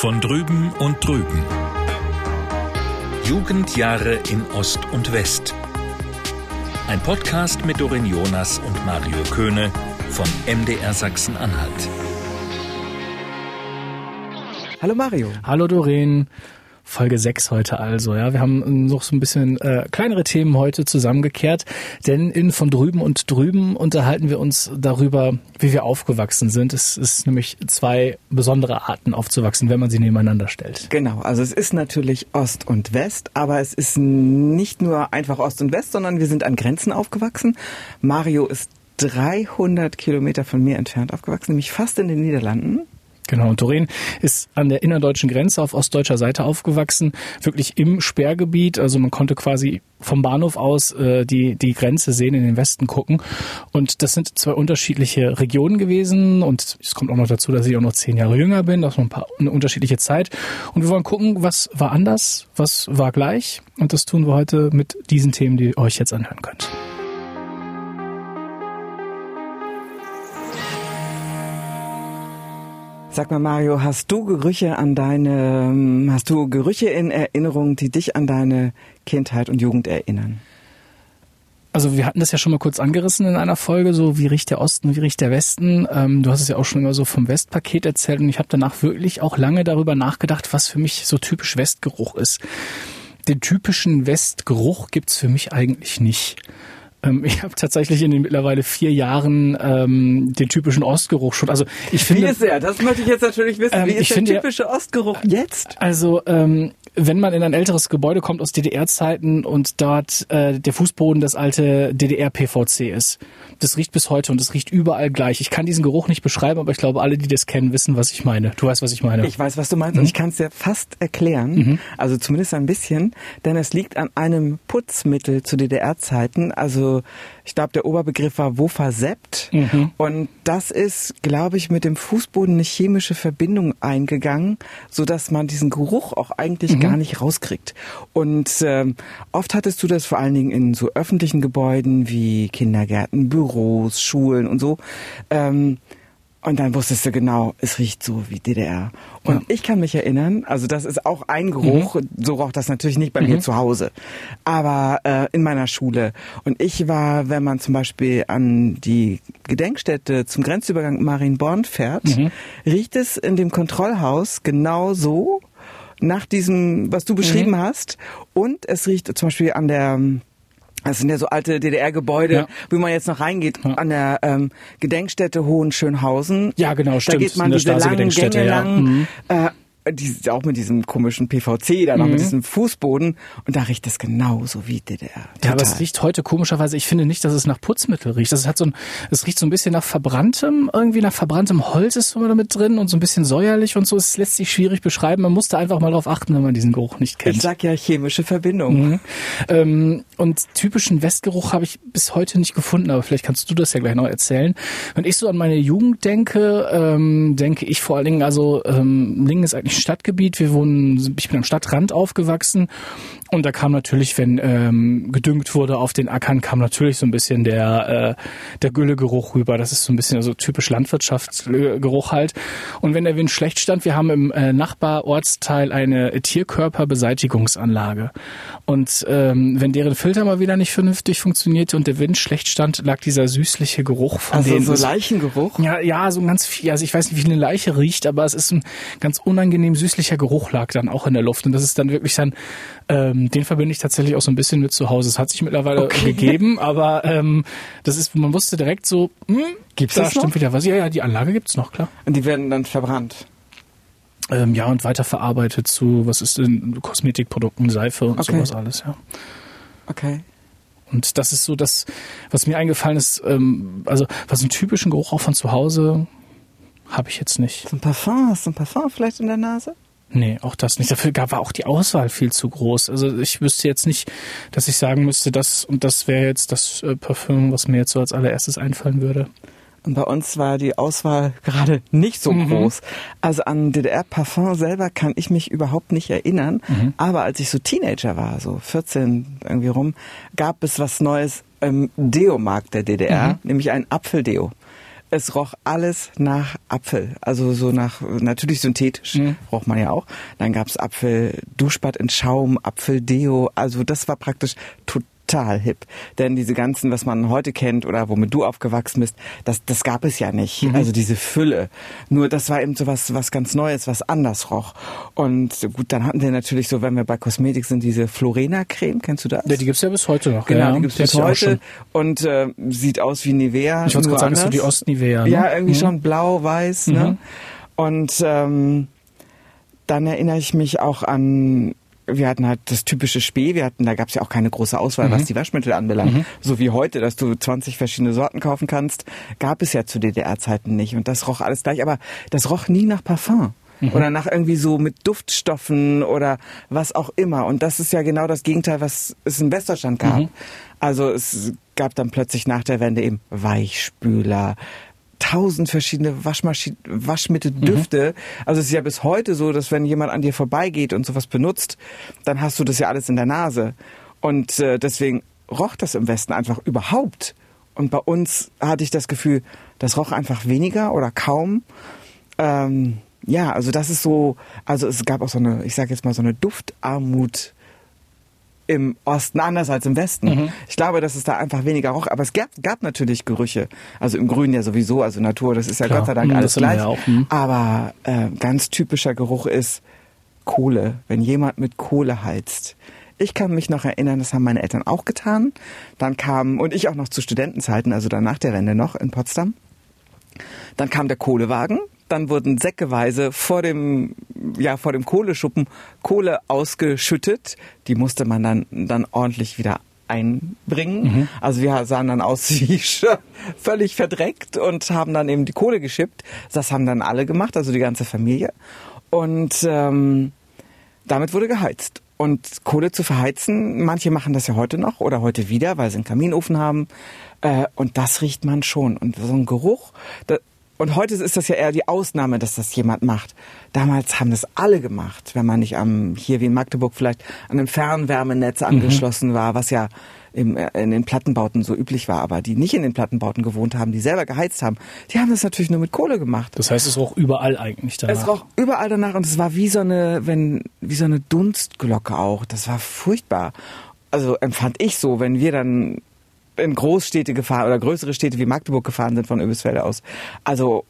Von drüben und drüben. Jugendjahre in Ost und West. Ein Podcast mit Dorin Jonas und Mario Köhne von MDR Sachsen-Anhalt. Hallo Mario. Hallo Doreen. Folge 6 heute also. Ja, wir haben noch so ein bisschen äh, kleinere Themen heute zusammengekehrt, denn in von drüben und drüben unterhalten wir uns darüber, wie wir aufgewachsen sind. Es ist nämlich zwei besondere Arten aufzuwachsen, wenn man sie nebeneinander stellt. Genau, also es ist natürlich Ost und West, aber es ist nicht nur einfach Ost und West, sondern wir sind an Grenzen aufgewachsen. Mario ist 300 Kilometer von mir entfernt aufgewachsen, nämlich fast in den Niederlanden. Genau, und Doreen ist an der innerdeutschen Grenze auf ostdeutscher Seite aufgewachsen, wirklich im Sperrgebiet. Also man konnte quasi vom Bahnhof aus äh, die, die Grenze sehen, in den Westen gucken. Und das sind zwei unterschiedliche Regionen gewesen. Und es kommt auch noch dazu, dass ich auch noch zehn Jahre jünger bin, das ist noch ein paar, eine unterschiedliche Zeit. Und wir wollen gucken, was war anders, was war gleich. Und das tun wir heute mit diesen Themen, die ihr euch jetzt anhören könnt. Sag mal, Mario, hast du Gerüche an deine, hast du Gerüche in Erinnerung, die dich an deine Kindheit und Jugend erinnern? Also wir hatten das ja schon mal kurz angerissen in einer Folge, so wie riecht der Osten, wie riecht der Westen. Ähm, du hast es ja auch schon immer so vom Westpaket erzählt und ich habe danach wirklich auch lange darüber nachgedacht, was für mich so typisch Westgeruch ist. Den typischen Westgeruch gibt's für mich eigentlich nicht. Ähm, ich habe tatsächlich in den mittlerweile vier Jahren ähm, den typischen Ostgeruch schon. Also ich finde, wie ist er? Das möchte ich jetzt natürlich wissen. Ähm, wie ist ich der finde, typische Ostgeruch jetzt? Also ähm, wenn man in ein älteres Gebäude kommt aus DDR-Zeiten und dort äh, der Fußboden das alte DDR-PVC ist, das riecht bis heute und das riecht überall gleich. Ich kann diesen Geruch nicht beschreiben, aber ich glaube, alle, die das kennen, wissen, was ich meine. Du weißt, was ich meine. Ich weiß, was du meinst Mhm. und ich kann es dir fast erklären, Mhm. also zumindest ein bisschen, denn es liegt an einem Putzmittel zu DDR-Zeiten. Also ich glaube, der Oberbegriff war Wofasept Mhm. und das ist, glaube ich, mit dem Fußboden eine chemische Verbindung eingegangen, so dass man diesen Geruch auch eigentlich Mhm. gar nicht rauskriegt. Und ähm, oft hattest du das vor allen Dingen in so öffentlichen Gebäuden wie Kindergärten, Büros, Schulen und so. Ähm, und dann wusstest du genau, es riecht so wie DDR. Und Ja. ich kann mich erinnern, also das ist auch ein Geruch, so roch das natürlich nicht bei mir zu Hause, aber äh, in meiner Schule. Und ich war, wenn man zum Beispiel an die Gedenkstätte zum Grenzübergang Marienborn fährt, riecht es in dem Kontrollhaus genau so nach diesem, was du beschrieben hast. Und es riecht zum Beispiel an der das sind ja so alte DDR-Gebäude, Ja. wie man jetzt noch reingeht, Ja. an der ähm, Gedenkstätte Hohenschönhausen. Ja, genau, Da stimmt. geht man diese langen Gänge lang, Mhm. äh, die, auch mit diesem komischen PVC, dann auch Mhm. mit diesem Fußboden. Und da riecht es genauso wie DDR. Ja, aber Total. es riecht heute komischerweise, ich finde nicht, dass es nach Putzmittel riecht. Das hat so ein, es riecht so ein bisschen nach verbranntem, irgendwie nach verbranntem Holz ist so damit drin und so ein bisschen säuerlich und so. Es lässt sich schwierig beschreiben. Man muss da einfach mal drauf achten, wenn man diesen Geruch nicht kennt. Ich sag ja chemische Verbindung. Mhm. Ähm, und typischen Westgeruch habe ich bis heute nicht gefunden, aber vielleicht kannst du das ja gleich noch erzählen. Wenn ich so an meine Jugend denke, ähm, denke ich vor allen Dingen, also ähm, Lingen ist eigentlich Stadtgebiet. Wir wohnen, ich bin am Stadtrand aufgewachsen und da kam natürlich, wenn ähm, gedüngt wurde auf den Ackern, kam natürlich so ein bisschen der äh, der Güllegeruch rüber. Das ist so ein bisschen also typisch Landwirtschaftsgeruch halt. Und wenn der Wind schlecht stand, wir haben im äh, Nachbarortsteil eine Tierkörperbeseitigungsanlage. Und ähm, wenn deren Filter mal wieder nicht vernünftig funktionierte und der Wind schlecht stand, lag dieser süßliche Geruch von Also denen. so Leichengeruch. Ja, ja, so ein ganz viel, also ich weiß nicht, wie eine Leiche riecht, aber es ist ein ganz unangenehm süßlicher Geruch lag dann auch in der Luft. Und das ist dann wirklich dann, ähm, den verbinde ich tatsächlich auch so ein bisschen mit zu Hause. Es hat sich mittlerweile Okay. gegeben, aber ähm, das ist, man wusste direkt so, hm, Gibt's da das noch? stimmt wieder was. Ja, ja, die Anlage gibt's noch, klar. Und die werden dann verbrannt. Ähm, ja, und weiterverarbeitet zu, was ist denn, Kosmetikprodukten, Seife und Okay. sowas alles, ja. Okay. Und das ist so das, was mir eingefallen ist, ähm, also was einen typischen Geruch auch von zu Hause habe ich jetzt nicht. So ein Parfum, hast du ein Parfum vielleicht in der Nase? Nee, auch das nicht. Dafür gab war auch die Auswahl viel zu groß. Also ich wüsste jetzt nicht, dass ich sagen müsste, das und das wäre jetzt das äh, Parfüm, was mir jetzt so als allererstes einfallen würde. Und bei uns war die Auswahl gerade nicht so Mhm. groß. Also an DDR-Parfum selber kann ich mich überhaupt nicht erinnern. Mhm. Aber als ich so Teenager war, so 14 irgendwie rum, gab es was Neues im Deo-Markt der DDR, Mhm. nämlich ein Apfeldeo. Es roch alles nach Apfel. Also so nach, natürlich synthetisch, mhm. roch man ja auch. Dann gab's Apfel, Duschbad in Schaum, Apfeldeo. Also das war praktisch total total hip. Denn diese ganzen, was man heute kennt oder womit du aufgewachsen bist, das, das gab es ja nicht. Mhm. Also diese Fülle. Nur das war eben so was, was ganz Neues, was anders roch. Und gut, dann hatten wir natürlich so, wenn wir bei Kosmetik sind, diese Florena-Creme. Kennst du das? Ja, die gibt's ja bis heute noch. Genau, ja, die gibt's bis heute. Und äh, sieht aus wie Nivea. Ich wollte gerade sagen, ist so die Ost-Nivea. Ne? Ja, irgendwie mhm. schon blau, weiß. Ne? Mhm. Ne? Und ähm, dann erinnere ich mich auch an wir hatten halt das typische Spee, wir hatten, da gab es ja auch keine große Auswahl, mhm. was die Waschmittel anbelangt. Mhm. So wie heute, dass du 20 verschiedene Sorten kaufen kannst, gab es ja zu DDR-Zeiten nicht. Und das roch alles gleich, aber das roch nie nach Parfum. Mhm. Oder nach irgendwie so mit Duftstoffen oder was auch immer. Und das ist ja genau das Gegenteil, was es in Westdeutschland gab. Mhm. Also es gab dann plötzlich nach der Wende eben Weichspüler, tausend verschiedene Waschmaschinen, Waschmitteldüfte. Mhm. Also es ist ja bis heute so, dass wenn jemand an dir vorbeigeht und sowas benutzt, dann hast du das ja alles in der Nase. Und äh, deswegen roch das im Westen einfach überhaupt. Und bei uns hatte ich das Gefühl, das roch einfach weniger oder kaum. Ähm, ja, also das ist so, also es gab auch so eine, ich sage jetzt mal so eine Duftarmut im Osten anders als im Westen. Mhm. Ich glaube, dass es da einfach weniger roch, aber es gab, gab natürlich Gerüche. Also im Grün ja sowieso, also Natur, das ist ja Klar. Gott sei Dank mhm, alles gleich. Auch, mhm. Aber äh, ganz typischer Geruch ist Kohle, wenn jemand mit Kohle heizt. Ich kann mich noch erinnern, das haben meine Eltern auch getan. Dann kam, und ich auch noch zu Studentenzeiten, also dann nach der Wende noch in Potsdam. Dann kam der Kohlewagen, dann wurden säckeweise vor dem, ja, vor dem Kohleschuppen Kohle ausgeschüttet. Die musste man dann, dann ordentlich wieder einbringen. Mhm. Also wir sahen dann aus wie völlig verdreckt und haben dann eben die Kohle geschippt. Das haben dann alle gemacht, also die ganze Familie. Und ähm, damit wurde geheizt. Und Kohle zu verheizen, manche machen das ja heute noch oder heute wieder, weil sie einen Kaminofen haben. Äh, und das riecht man schon. Und so ein Geruch, da, und heute ist das ja eher die Ausnahme, dass das jemand macht. Damals haben das alle gemacht, wenn man nicht am, hier wie in Magdeburg vielleicht an einem Fernwärmenetz mhm. angeschlossen mhm. war, was ja im, äh, in den Plattenbauten so üblich war, aber die nicht in den Plattenbauten gewohnt haben, die selber geheizt haben, die haben das natürlich nur mit Kohle gemacht. Das heißt, es roch überall eigentlich danach. Es roch überall danach und es war wie so eine, wenn, wie so eine Dunstglocke auch. Das war furchtbar. Also empfand ich so, wenn wir dann in Großstädte gefahren oder größere Städte wie Magdeburg gefahren sind von Öbisfelde aus. Also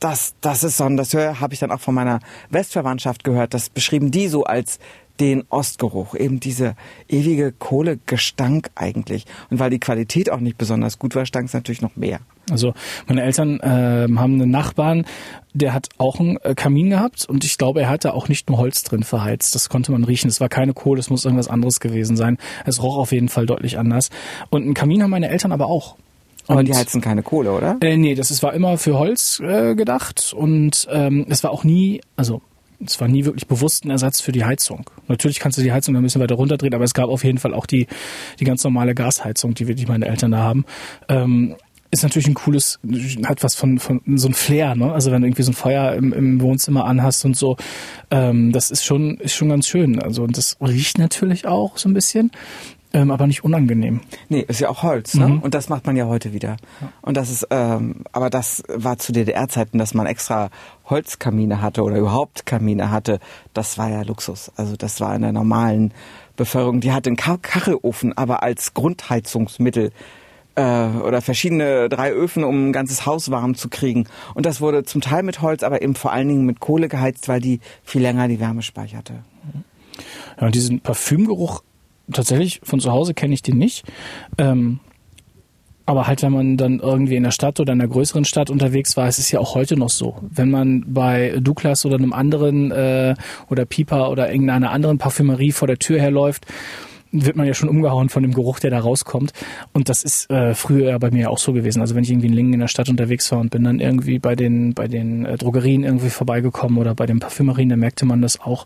das, das ist so, das habe ich dann auch von meiner Westverwandtschaft gehört. Das beschrieben die so als den Ostgeruch, eben diese ewige Kohlegestank eigentlich. Und weil die Qualität auch nicht besonders gut war, stank es natürlich noch mehr. Also meine Eltern äh, haben einen Nachbarn, der hat auch einen äh, Kamin gehabt und ich glaube, er hatte auch nicht nur Holz drin verheizt. Das konnte man riechen. Es war keine Kohle, es muss irgendwas anderes gewesen sein. Es roch auf jeden Fall deutlich anders. Und einen Kamin haben meine Eltern aber auch. Aber und, die heizen keine Kohle, oder? Äh, nee, das ist, war immer für Holz äh, gedacht und ähm, es war auch nie, also es war nie wirklich bewusst ein Ersatz für die Heizung. Natürlich kannst du die Heizung ein bisschen weiter runterdrehen, aber es gab auf jeden Fall auch die, die ganz normale Gasheizung, die wirklich meine Eltern da haben. Ähm, ist natürlich ein cooles, hat was von, von so ein Flair, ne? Also wenn du irgendwie so ein Feuer im, im Wohnzimmer anhast und so, ähm, das ist schon, ist schon ganz schön. Also und das riecht natürlich auch so ein bisschen. Ähm, aber nicht unangenehm. Nee, ist ja auch Holz, ne? Mhm. Und das macht man ja heute wieder. Ja. Und das ist, ähm, aber das war zu DDR-Zeiten, dass man extra Holzkamine hatte oder überhaupt Kamine hatte. Das war ja Luxus. Also das war in der normalen Bevölkerung. Die hatte einen Kachelofen, aber als Grundheizungsmittel äh, oder verschiedene drei Öfen, um ein ganzes Haus warm zu kriegen. Und das wurde zum Teil mit Holz, aber eben vor allen Dingen mit Kohle geheizt, weil die viel länger die Wärme speicherte. Ja, und diesen Parfümgeruch tatsächlich von zu Hause kenne ich den nicht. Ähm, aber halt, wenn man dann irgendwie in der Stadt oder in einer größeren Stadt unterwegs war, ist es ja auch heute noch so. Wenn man bei Douglas oder einem anderen äh, oder Piper oder irgendeiner anderen Parfümerie vor der Tür herläuft wird man ja schon umgehauen von dem Geruch, der da rauskommt. Und das ist äh, früher ja bei mir auch so gewesen. Also wenn ich irgendwie in Lingen in der Stadt unterwegs war und bin dann irgendwie bei den bei den äh, Drogerien irgendwie vorbeigekommen oder bei den Parfümerien, da merkte man das auch.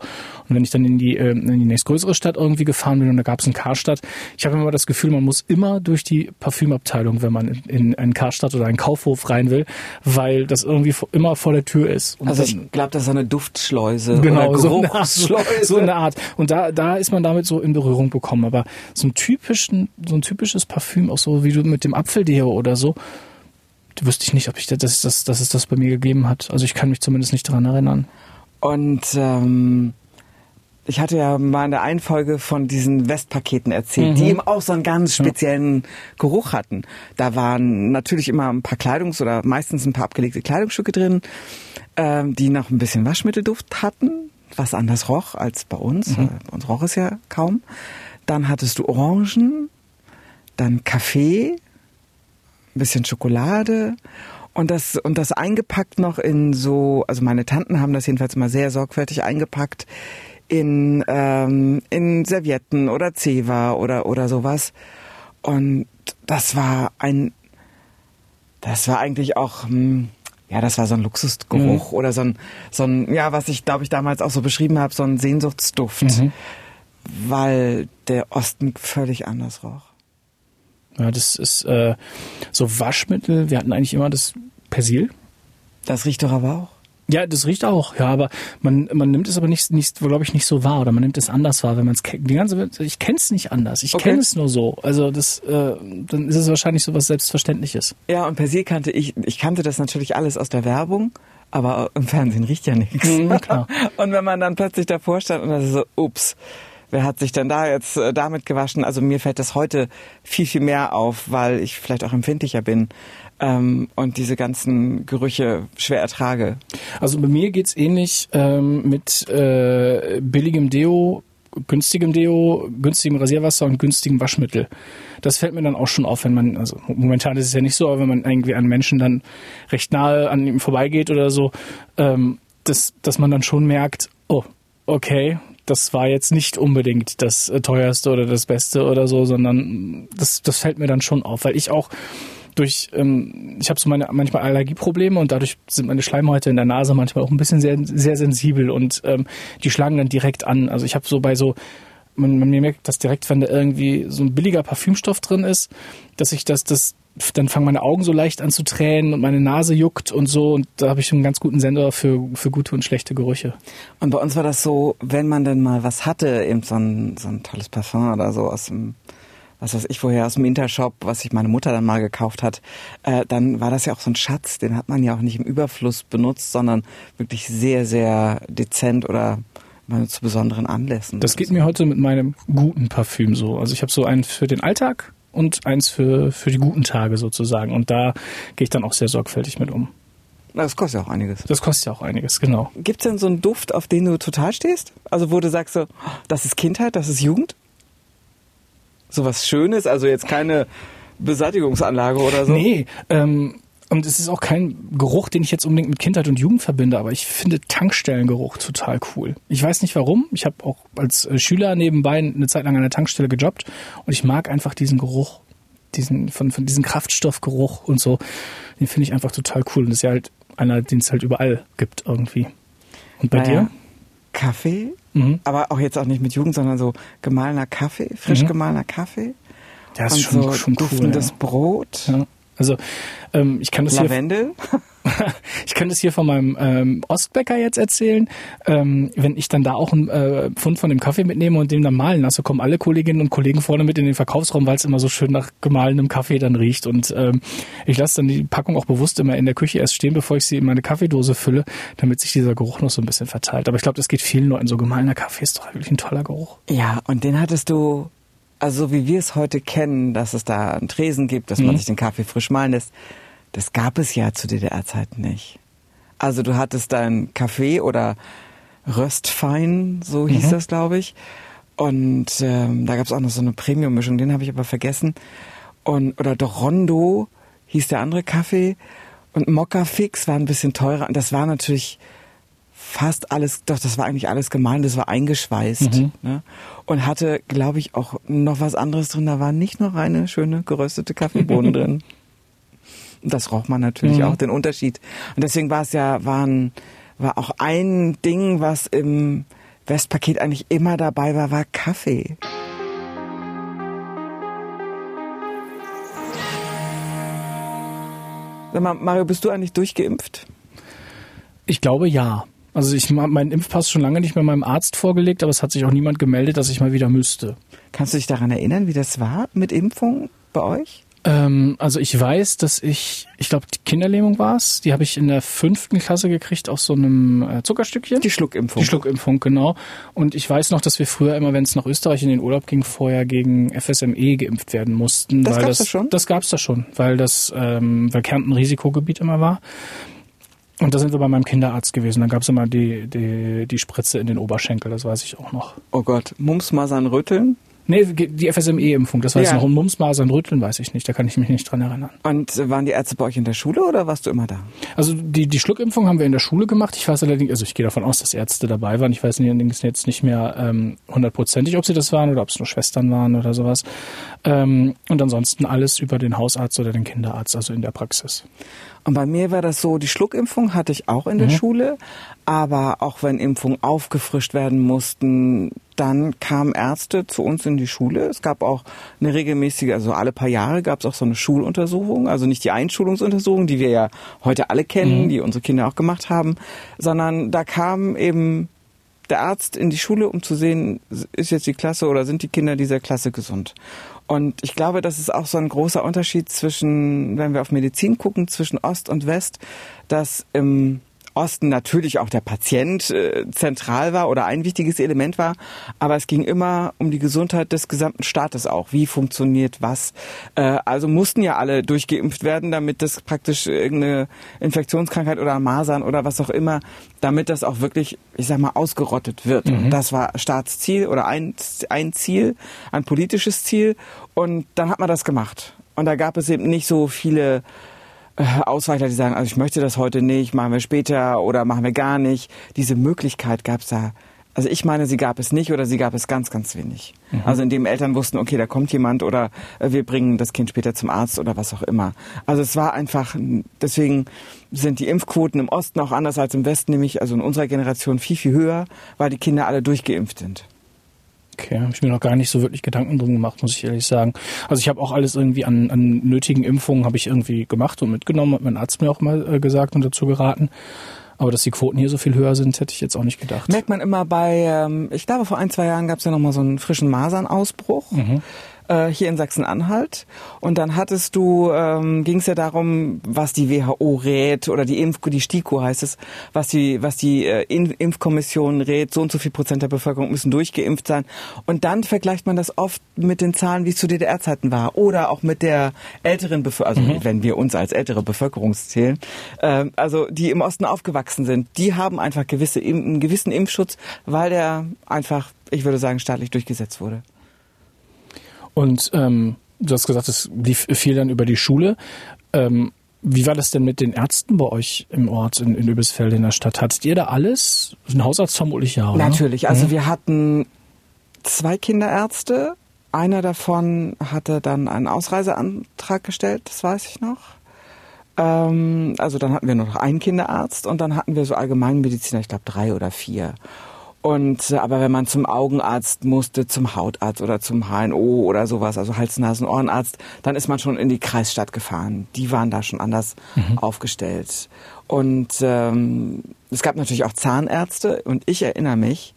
Und wenn ich dann in die äh, in die nächstgrößere Stadt irgendwie gefahren bin und da gab es einen Karstadt, ich habe immer das Gefühl, man muss immer durch die Parfümabteilung, wenn man in, in einen Karstadt oder einen Kaufhof rein will, weil das irgendwie immer vor der Tür ist. Und also ich glaube, das ist eine Duftschleuse genau, oder Geruchsschleuse. So eine, Art, so eine Art. Und da da ist man damit so in Berührung bekommen kommen. Aber so ein typischen, so ein typisches Parfüm, auch so wie du mit dem Apfeldeo oder so, wüsste ich nicht, ob ich das, dass, dass, dass es das bei mir gegeben hat. Also ich kann mich zumindest nicht daran erinnern. Und ähm, ich hatte ja mal in der einen Folge von diesen Westpaketen erzählt, Mhm. die eben auch so einen ganz speziellen Geruch hatten. Da waren natürlich immer ein paar Kleidungs- oder meistens ein paar abgelegte Kleidungsstücke drin, ähm, die noch ein bisschen Waschmittelduft hatten, was anders roch als bei uns. Mhm. Äh, Bei uns roch es ja kaum. Dann hattest du Orangen, dann Kaffee, ein bisschen Schokolade und das und das eingepackt noch in so, also meine Tanten haben das jedenfalls immer sehr sorgfältig eingepackt in ähm, in Servietten oder Zewa oder oder sowas. Und das war ein das war eigentlich auch hm, ja, das war so ein Luxusgeruch oder so ein, so ein, ja, was ich glaube ich damals auch so beschrieben habe, so ein Sehnsuchtsduft, weil der Osten völlig anders roch. Ja, das ist äh, so Waschmittel. Wir hatten eigentlich immer das Persil. Das riecht doch aber auch. Ja, das riecht auch, ja, aber man, man nimmt es aber nicht, nicht glaube ich, nicht so wahr oder man nimmt es anders wahr, wenn man es kennt. Die ganze, ich kenne es nicht anders. Ich Okay. kenne es nur so. Also das, äh, dann ist es wahrscheinlich so was Selbstverständliches. Ja, und Persil kannte ich, ich kannte das natürlich alles aus der Werbung, aber im Fernsehen riecht ja nichts. Mhm. Und wenn man dann plötzlich davor stand und das ist so, ups, wer hat sich denn da jetzt äh, damit gewaschen? Also mir fällt das heute viel, viel mehr auf, weil ich vielleicht auch empfindlicher bin ähm, und diese ganzen Gerüche schwer ertrage. Also bei mir geht's ähnlich ähm, mit äh, billigem Deo, günstigem Deo, günstigem Rasierwasser und günstigem Waschmittel. Das fällt mir dann auch schon auf, wenn man, also momentan ist es ja nicht so, aber wenn man irgendwie an Menschen dann recht nahe an ihm vorbeigeht oder so, ähm, dass, dass man dann schon merkt, oh, okay, das war jetzt nicht unbedingt das äh, teuerste oder das Beste oder so, sondern das, das fällt mir dann schon auf, weil ich auch durch, ähm, ich habe so meine manchmal Allergieprobleme und dadurch sind meine Schleimhäute in der Nase manchmal auch ein bisschen sehr, sehr sensibel und ähm, die schlagen dann direkt an. Also ich habe so bei so, man, man merkt das direkt, wenn da irgendwie so ein billiger Parfümstoff drin ist, dass ich das, das, dann fangen meine Augen so leicht an zu tränen und meine Nase juckt und so und da habe ich einen ganz guten Sender für, für gute und schlechte Gerüche. Und bei uns war das so, wenn man denn mal was hatte, eben so ein, so ein tolles Parfum oder so aus dem, was weiß ich woher, aus dem Intershop, was sich meine Mutter dann mal gekauft hat, äh, dann war das ja auch so ein Schatz, den hat man ja auch nicht im Überfluss benutzt, sondern wirklich sehr, sehr dezent oder mal zu besonderen Anlässen. Das geht mir heute mit meinem guten Parfüm so. Also ich habe so einen für den Alltag und eins für, für die guten Tage sozusagen. Und da gehe ich dann auch sehr sorgfältig mit um. Na, Das kostet ja auch einiges. Das kostet ja auch einiges, genau. Gibt's denn so einen Duft, auf den du total stehst? Also wo du sagst so, das ist Kindheit, das ist Jugend? So was Schönes, also jetzt keine Beseitigungsanlage oder so? Nee, ähm, und es ist auch kein Geruch, den ich jetzt unbedingt mit Kindheit und Jugend verbinde, aber ich finde Tankstellengeruch total cool. Ich weiß nicht warum. Ich habe auch als äh, Schüler nebenbei eine Zeit lang an der Tankstelle gejobbt und ich mag einfach diesen Geruch, diesen von, von diesem Kraftstoffgeruch und so. Den finde ich einfach total cool. Und das ist ja halt einer, den es halt überall gibt irgendwie. Und bei Naja, dir? Kaffee, Mhm. aber auch jetzt auch nicht mit Jugend, sondern so gemahlener Kaffee, frisch Mhm. gemahlener Kaffee. Ja, ist und schon, so schon cool. duftendes Ja. Brot, Ja. Also ähm, ich kann das hier Lavendel. ich kann das hier von meinem ähm, Ostbäcker jetzt erzählen. Ähm, wenn ich dann da auch einen äh, Pfund von dem Kaffee mitnehme und den dann mahlen lasse, kommen alle Kolleginnen und Kollegen vorne mit in den Verkaufsraum, weil es immer so schön nach gemahlenem Kaffee dann riecht. Und ähm, ich lasse dann die Packung auch bewusst immer in der Küche erst stehen, bevor ich sie in meine Kaffeedose fülle, damit sich dieser Geruch noch so ein bisschen verteilt. Aber ich glaube, das geht vielen Leuten so. Gemahlener Kaffee ist doch wirklich ein toller Geruch. Ja, und den hattest du, also so wie wir es heute kennen, dass es da einen Tresen gibt, dass man Mhm. sich den Kaffee frisch mahlen lässt, das gab es ja zu DDR-Zeiten nicht. Also du hattest deinen Kaffee oder Röstfein, so hieß Mhm. das, glaube ich. Und ähm, da gab es auch noch so eine Premium-Mischung, den habe ich aber vergessen. Und, oder Dorondo hieß der andere Kaffee. Und Mokka Fix war ein bisschen teurer. Und das war natürlich fast alles, doch, das war eigentlich alles gemahlen, das war eingeschweißt. Mhm. Ne? Und hatte, glaube ich, auch noch was anderes drin. Da waren nicht nur reine, schöne, geröstete Kaffeebohnen drin. Und das roch man natürlich Mhm. auch, den Unterschied. Und deswegen war es ja, waren, war auch ein Ding, was im Westpaket eigentlich immer dabei war, war Kaffee. Sag mal, Mario, bist du eigentlich durchgeimpft? Ich glaube ja. Also ich habe meinen Impfpass schon lange nicht mehr meinem Arzt vorgelegt, aber es hat sich auch niemand gemeldet, dass ich mal wieder müsste. Kannst du dich daran erinnern, wie das war mit Impfung bei euch? Ähm, also ich weiß, dass ich, ich glaube, die Kinderlähmung war es. Die habe ich in der fünften Klasse gekriegt aus so einem äh, Zuckerstückchen. Die Schluckimpfung. Die Schluckimpfung, genau. Und ich weiß noch, dass wir früher immer, wenn es nach Österreich in den Urlaub ging, vorher gegen FSME geimpft werden mussten. Das gab's das da schon? Das gab's da schon, weil das, ähm, weil Kärnten Risikogebiet immer war. Und da sind wir bei meinem Kinderarzt gewesen. Da gab's immer die, die, die Spritze in den Oberschenkel, das weiß ich auch noch. Oh Gott, Mumps, Masern, Rütteln. Nee, die FSME-Impfung, das weiß Ja. ich noch. Und Mumps, Masern, Rütteln weiß ich nicht, da kann ich mich nicht dran erinnern. Und waren die Ärzte bei euch in der Schule oder warst du immer da? Also die, die Schluckimpfung haben wir in der Schule gemacht. Ich weiß allerdings, also ich gehe davon aus, dass Ärzte dabei waren. Ich weiß allerdings jetzt nicht mehr ähm, hundertprozentig, ob sie das waren oder ob es nur Schwestern waren oder sowas. Ähm, und ansonsten alles über den Hausarzt oder den Kinderarzt, also in der Praxis. Und bei mir war das so, die Schluckimpfung hatte ich auch in der Schule, aber auch wenn Impfungen aufgefrischt werden mussten, dann kamen Ärzte zu uns in die Schule. Es gab auch eine regelmäßige, also alle paar Jahre gab es auch so eine Schuluntersuchung, also nicht die Einschulungsuntersuchung, die wir ja heute alle kennen, die unsere Kinder auch gemacht haben, sondern da kam eben der Arzt in die Schule, um zu sehen, ist jetzt die Klasse oder sind die Kinder dieser Klasse gesund. Und ich glaube, das ist auch so ein großer Unterschied zwischen, wenn wir auf Medizin gucken, zwischen Ost und West, dass im Osten natürlich auch der Patient äh, zentral war oder ein wichtiges Element war, aber es ging immer um die Gesundheit des gesamten Staates auch. Wie funktioniert was? Äh, also mussten ja alle durchgeimpft werden, damit das praktisch irgendeine Infektionskrankheit oder Masern oder was auch immer, damit das auch wirklich, ich sag mal, ausgerottet wird. Und das war Staatsziel oder ein, ein Ziel, ein politisches Ziel. Und dann hat man das gemacht. Und da gab es eben nicht so viele Ausweichler, die sagen, also ich möchte das heute nicht, machen wir später oder machen wir gar nicht. Diese Möglichkeit gab es da. Also ich meine, sie gab es nicht oder sie gab es ganz, ganz wenig. Also indem Eltern wussten, okay, da kommt jemand oder äh, wir bringen das Kind später zum Arzt oder was auch immer. Also es war einfach, deswegen sind die Impfquoten im Osten auch anders als im Westen, nämlich also in unserer Generation viel, viel höher, weil die Kinder alle durchgeimpft sind. Okay, habe ich mir noch gar nicht so wirklich Gedanken drum gemacht, muss ich ehrlich sagen. Also ich habe auch alles irgendwie an, an nötigen Impfungen habe ich irgendwie gemacht und mitgenommen, hat mein Arzt mir auch mal äh, gesagt und dazu geraten. Aber dass die Quoten hier so viel höher sind, hätte ich jetzt auch nicht gedacht. Merkt man immer bei, ähm, ich glaube vor ein, zwei Jahren gab es ja nochmal so einen frischen Masernausbruch. Äh, hier in Sachsen-Anhalt. Und dann hattest du, ähm, ging es ja darum, was die WHO rät oder die Impf, die STIKO heißt es, was die, was die äh, Impfkommission rät, so und so viel Prozent der Bevölkerung müssen durchgeimpft sein. Und dann vergleicht man das oft mit den Zahlen, wie es zu DDR-Zeiten war oder auch mit der älteren Bevölkerung, also wenn wir uns als ältere Bevölkerung zählen, ähm, also die im Osten aufgewachsen sind, die haben einfach gewisse, einen gewissen Impfschutz, weil der einfach, ich würde sagen, staatlich durchgesetzt wurde. Und ähm, du hast gesagt, es lief viel dann über die Schule. Ähm, wie war das denn mit den Ärzten bei euch im Ort in, in Übelsfeld in der Stadt? Hattet ihr da alles? Ein Hausarzt vermutlich ja, oder? Natürlich. Also wir hatten zwei Kinderärzte. Einer davon hatte dann einen Ausreiseantrag gestellt, das weiß ich noch. Ähm, also dann hatten wir nur noch einen Kinderarzt und dann hatten wir so Allgemeinmediziner, ich glaube drei oder vier. Und äh, aber wenn man zum Augenarzt musste, zum Hautarzt oder zum HNO oder sowas, also Hals, Nasen, Ohrenarzt, dann ist man schon in die Kreisstadt gefahren. Die waren da schon anders aufgestellt. Und ähm, es gab natürlich auch Zahnärzte und ich erinnere mich,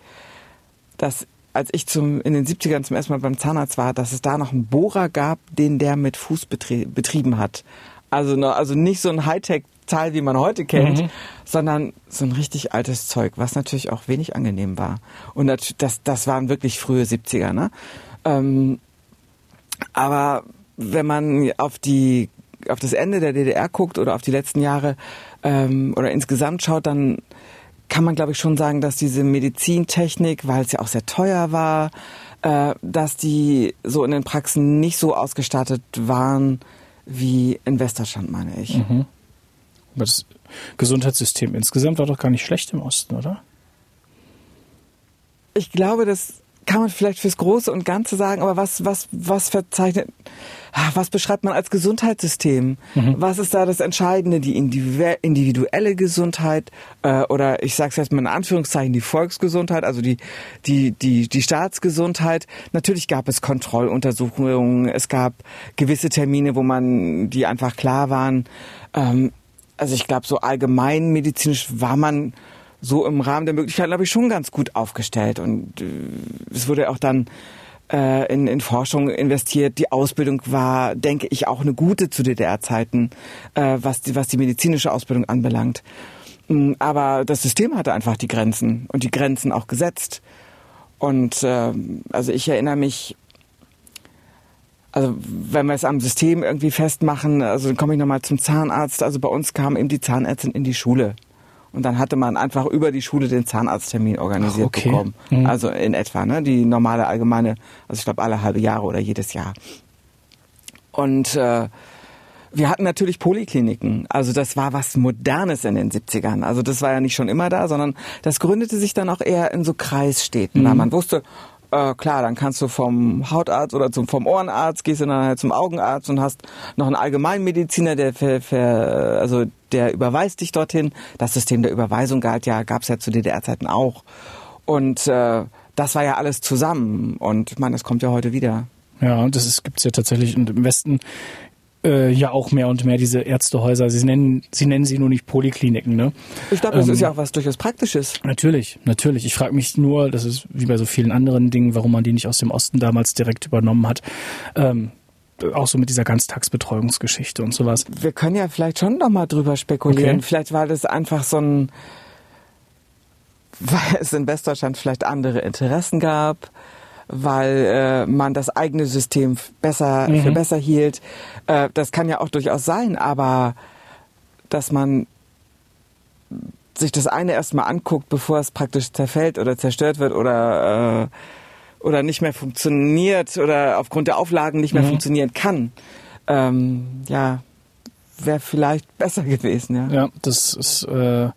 dass als ich zum, in den 70ern zum ersten Mal beim Zahnarzt war, dass es da noch einen Bohrer gab, den der mit Fuß betrie betrieben hat. Also, ne, also nicht so ein Hightech-Teil, wie man heute kennt, sondern so ein richtig altes Zeug, was natürlich auch wenig angenehm war. Und das, das waren wirklich frühe 70er. Ne? Ähm, aber wenn man auf die auf das Ende der DDR guckt oder auf die letzten Jahre ähm, oder insgesamt schaut, dann kann man glaube ich schon sagen, dass diese Medizintechnik, weil es ja auch sehr teuer war, äh, dass die so in den Praxen nicht so ausgestattet waren wie in Westdeutschland, meine ich. Aber das Gesundheitssystem insgesamt war doch gar nicht schlecht im Osten, oder? ich glaube, das kann man vielleicht fürs Große und Ganze sagen, aber was, was, was verzeichnet, ah, was beschreibt man als Gesundheitssystem? Was ist da das Entscheidende? Die individu- individuelle Gesundheit äh, oder ich sage es jetzt mal in Anführungszeichen die Volksgesundheit, also die, die, die, die Staatsgesundheit. Natürlich gab es Kontrolluntersuchungen, es gab gewisse Termine, wo man, die einfach klar waren. Ähm, also ich glaube, so allgemein medizinisch war man so im Rahmen der Möglichkeiten, glaube ich, schon ganz gut aufgestellt. Und äh, es wurde auch dann äh, in, in Forschung investiert. Die Ausbildung war, denke ich, auch eine gute zu DDR-Zeiten, äh, was, die, was die medizinische Ausbildung anbelangt. Mm, aber das System hatte einfach die Grenzen und die Grenzen auch gesetzt. Und äh, also ich erinnere mich, also wenn wir es am System irgendwie festmachen, also dann komme ich nochmal zum Zahnarzt. Also bei uns kam eben die Zahnärztin in die Schule. Und dann hatte man einfach über die Schule den Zahnarzttermin organisiert Ach, okay. bekommen. Mhm. Also in etwa, ne? Die normale allgemeine, also ich glaube alle halbe Jahre oder jedes Jahr. Und äh, wir hatten natürlich Polikliniken. Also das war was Modernes in den 70ern. Also das war ja nicht schon immer da, sondern das gründete sich dann auch eher in so Kreisstädten, mhm. weil man wusste, äh, klar, dann kannst du vom Hautarzt oder zum, vom Ohrenarzt, gehst du dann halt zum Augenarzt und hast noch einen Allgemeinmediziner, der für, für, also der überweist dich dorthin. Das System der Überweisung galt ja, gab es ja zu DDR-Zeiten auch. Und äh, das war ja alles zusammen. Und ich meine, das kommt ja heute wieder. Ja, das gibt es ja tatsächlich. Und im Westen äh, ja auch mehr und mehr diese Ärztehäuser. Sie nennen, sie nennen sie nur nicht Polikliniken, ne? Ich glaube, das ähm, ist ja auch was durchaus Praktisches. Natürlich, natürlich. Ich frage mich nur, das ist wie bei so vielen anderen Dingen, warum man die nicht aus dem Osten damals direkt übernommen hat. Ähm, auch so mit dieser Ganztagsbetreuungsgeschichte und sowas. Wir können ja vielleicht schon noch mal drüber spekulieren. Okay. Vielleicht war das einfach so ein, weil es in Westdeutschland vielleicht andere Interessen gab weil äh, man das eigene System besser mhm. für besser hielt. Äh, das kann ja auch durchaus sein, aber dass man sich das eine erstmal anguckt, bevor es praktisch zerfällt oder zerstört wird oder äh, oder nicht mehr funktioniert oder aufgrund der Auflagen nicht mehr mhm. funktionieren kann. Ähm, ja, wäre vielleicht besser gewesen, ja. Ja, das ist äh,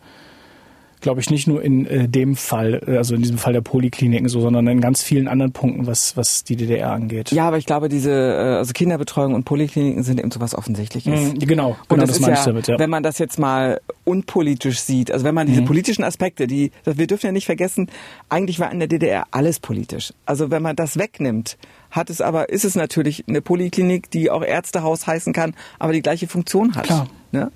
glaube ich, nicht nur in äh, dem Fall, äh, also in diesem Fall der Polikliniken so, sondern in ganz vielen anderen Punkten, was, was die DDR angeht. Ja, aber ich glaube, diese äh, also Kinderbetreuung und Polikliniken sind eben so was Offensichtliches. Mhm, genau, und genau das, das meine ja, ich damit, ja. Wenn man das jetzt mal unpolitisch sieht, also wenn man diese mhm. politischen Aspekte, die, wir dürfen ja nicht vergessen, eigentlich war in der DDR alles politisch. Also wenn man das wegnimmt, hat es aber, ist es natürlich eine Poliklinik, die auch Ärztehaus heißen kann, aber die gleiche Funktion hat. Klar. Ne?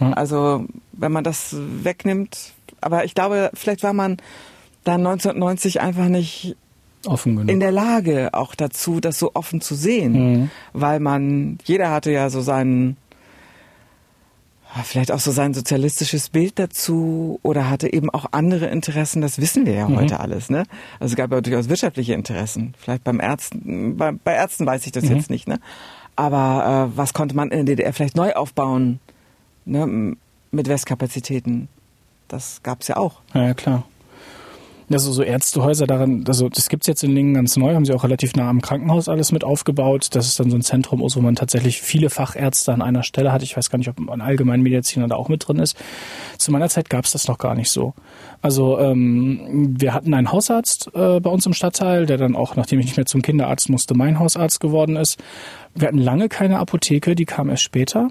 Also wenn man das wegnimmt, aber ich glaube, vielleicht war man da 1990 einfach nicht offen genug. in der Lage auch dazu, das so offen zu sehen, mhm. weil man, jeder hatte ja so seinen, vielleicht auch so sein sozialistisches Bild dazu oder hatte eben auch andere Interessen, das wissen wir ja mhm. heute alles, ne? Also es gab ja durchaus wirtschaftliche Interessen. Vielleicht beim Ärzten, bei, bei Ärzten weiß ich das mhm. jetzt nicht, ne? Aber äh, was konnte man in der DDR vielleicht neu aufbauen, ne? Mit Westkapazitäten? Das gab es ja auch. Ja, klar. Also so Ärztehäuser daran, also das gibt's jetzt in Lingen ganz neu, haben sie auch relativ nah am Krankenhaus alles mit aufgebaut. Das ist dann so ein Zentrum, wo man tatsächlich viele Fachärzte an einer Stelle hat. Ich weiß gar nicht, ob ein Allgemeinmediziner da auch mit drin ist. Zu meiner Zeit gab's das noch gar nicht so. Also ähm, wir hatten einen Hausarzt äh, bei uns im Stadtteil, der dann auch, nachdem ich nicht mehr zum Kinderarzt musste, mein Hausarzt geworden ist. Wir hatten lange keine Apotheke, die kam erst später.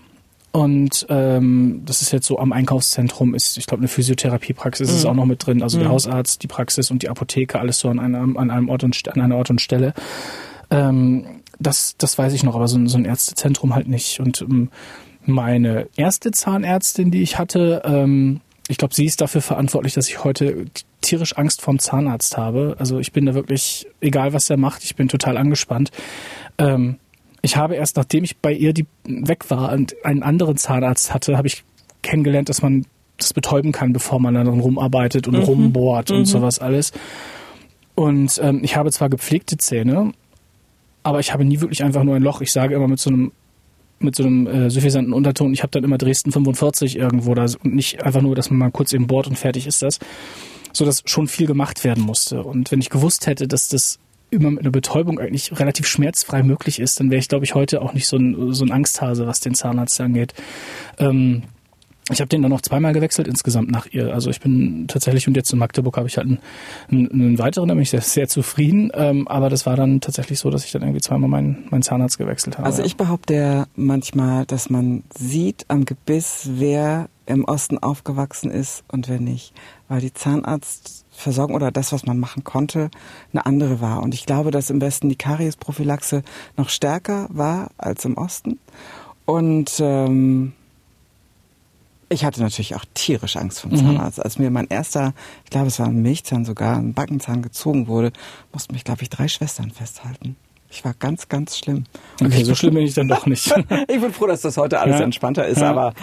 Und ähm, das ist jetzt so am Einkaufszentrum ist, ich glaube, eine Physiotherapiepraxis mhm. ist auch noch mit drin. Also mhm. der Hausarzt, die Praxis und die Apotheke, alles so an einem, an einem Ort und an einer Ort und Stelle. Ähm, das, das weiß ich noch, aber so, so ein Ärztezentrum halt nicht. Und ähm, meine erste Zahnärztin, die ich hatte, ähm, ich glaube, sie ist dafür verantwortlich, dass ich heute tierisch Angst vorm Zahnarzt habe. Also ich bin da wirklich, egal was er macht, ich bin total angespannt. Ähm, ich habe erst, nachdem ich bei ihr die weg war und einen anderen Zahnarzt hatte, habe ich kennengelernt, dass man das betäuben kann, bevor man dann rumarbeitet und mhm. rumbohrt und mhm. sowas alles. Und ähm, ich habe zwar gepflegte Zähne, aber ich habe nie wirklich einfach nur ein Loch. Ich sage immer mit so einem mit so einem äh, suffisanten Unterton. Ich habe dann immer Dresden 45 irgendwo da und nicht einfach nur, dass man mal kurz eben bohrt und fertig ist das, so dass schon viel gemacht werden musste. Und wenn ich gewusst hätte, dass das immer mit einer Betäubung eigentlich relativ schmerzfrei möglich ist, dann wäre ich, glaube ich, heute auch nicht so ein, so ein Angsthase, was den Zahnarzt angeht. Ähm, ich habe den dann noch zweimal gewechselt insgesamt nach ihr. Also ich bin tatsächlich, und jetzt in Magdeburg habe ich halt einen, einen weiteren, da bin ich sehr, sehr zufrieden. Ähm, aber das war dann tatsächlich so, dass ich dann irgendwie zweimal meinen, meinen Zahnarzt gewechselt habe. Also ich behaupte ja manchmal, dass man sieht am Gebiss, wer im Osten aufgewachsen ist und wer nicht. Weil die Zahnarzt Versorgung oder das, was man machen konnte, eine andere war. Und ich glaube, dass im Westen die Kariesprophylaxe noch stärker war als im Osten. Und ähm, Ich hatte natürlich auch tierisch Angst vom Zahnarzt. Mhm. Als mir mein erster, ich glaube, es war ein Milchzahn sogar, ein Backenzahn gezogen wurde, mussten mich, glaube ich, drei Schwestern festhalten. Ich war ganz, ganz schlimm. Und okay, so schlimm bin ich dann doch nicht. ich bin froh, dass das heute alles ja. entspannter ist, ja. aber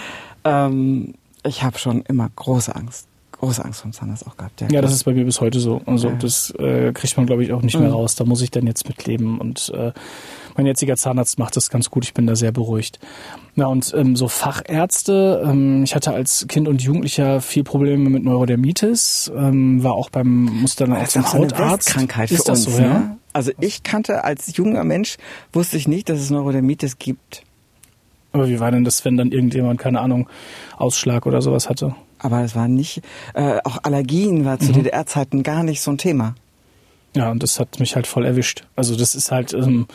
ähm, ich habe schon immer große Angst große Angst vom Zahnarzt auch gehabt. Ja, ja das ist bei mir bis heute so. Also ja. das äh, kriegt man, glaube ich, auch nicht mehr mhm. raus. Da muss ich dann jetzt mitleben. Und äh, mein jetziger Zahnarzt macht das ganz gut. Ich bin da sehr beruhigt. Ja, und ähm, so Fachärzte, ähm, ich hatte als Kind und Jugendlicher viel Probleme mit Neurodermitis, ähm, war auch beim, musste dann auch zum Hautarzt. Krankheit ist das uns, so, ja? Ne? Also ich kannte als junger Mensch, wusste ich nicht, dass es Neurodermitis gibt. Aber wie war denn das, wenn dann irgendjemand, keine Ahnung, Ausschlag oder sowas hatte? Aber es war nicht, äh, auch Allergien war zu mhm. DDR-Zeiten gar nicht so ein Thema. Ja, und das hat mich halt voll erwischt. Also das ist halt, ähm,